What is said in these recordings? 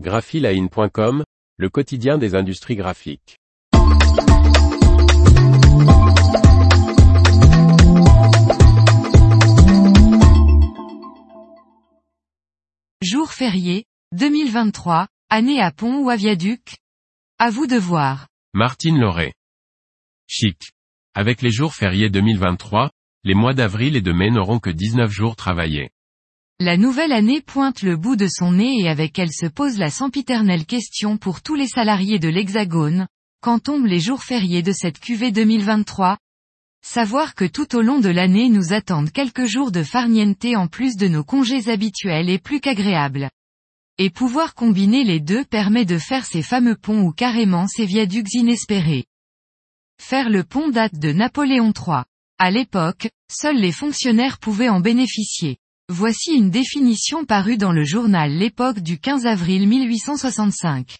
graphiline.com, le quotidien des industries graphiques. Jour férié, 2023, année à pont ou à viaduc À vous de voir. Martine Lauré. Chic. Avec les jours fériés 2023, les mois d'avril et de mai n'auront que 19 jours travaillés. La nouvelle année pointe le bout de son nez et avec elle se pose la sempiternelle question pour tous les salariés de l'Hexagone, quand tombent les jours fériés de cette QV 2023 Savoir que tout au long de l'année nous attendent quelques jours de farniente en plus de nos congés habituels est plus qu'agréable. Et pouvoir combiner les deux permet de faire ces fameux ponts ou carrément ces viaducs inespérés. Faire le pont date de Napoléon III. À l'époque, seuls les fonctionnaires pouvaient en bénéficier. Voici une définition parue dans le journal L'époque du 15 avril 1865.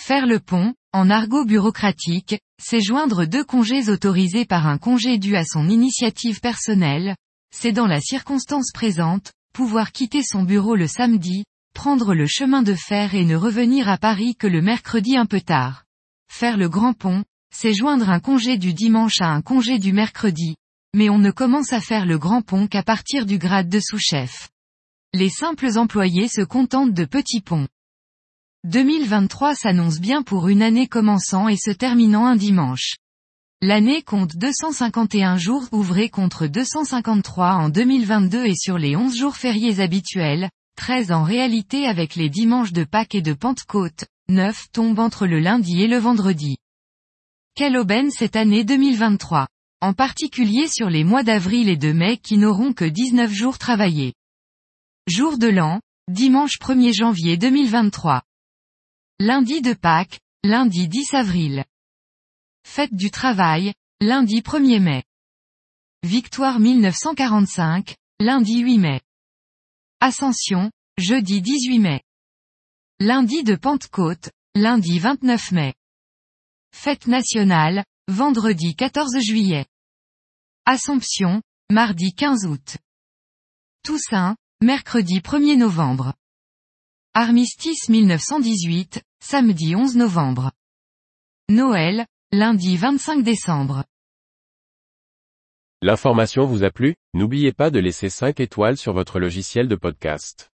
Faire le pont, en argot bureaucratique, c'est joindre deux congés autorisés par un congé dû à son initiative personnelle, c'est dans la circonstance présente, pouvoir quitter son bureau le samedi, prendre le chemin de fer et ne revenir à Paris que le mercredi un peu tard. Faire le grand pont, c'est joindre un congé du dimanche à un congé du mercredi, mais on ne commence à faire le grand pont qu'à partir du grade de sous-chef. Les simples employés se contentent de petits ponts. 2023 s'annonce bien pour une année commençant et se terminant un dimanche. L'année compte 251 jours ouvrés contre 253 en 2022 et sur les 11 jours fériés habituels, 13 en réalité avec les dimanches de Pâques et de Pentecôte, 9 tombent entre le lundi et le vendredi. Quelle aubaine cette année 2023 en particulier sur les mois d'avril et de mai qui n'auront que 19 jours travaillés. Jour de l'an, dimanche 1er janvier 2023. Lundi de Pâques, lundi 10 avril. Fête du travail, lundi 1er mai. Victoire 1945, lundi 8 mai. Ascension, jeudi 18 mai. Lundi de Pentecôte, lundi 29 mai. Fête nationale, vendredi 14 juillet. Assomption, mardi 15 août. Toussaint, mercredi 1er novembre. Armistice 1918, samedi 11 novembre. Noël, lundi 25 décembre. L'information vous a plu? N'oubliez pas de laisser 5 étoiles sur votre logiciel de podcast.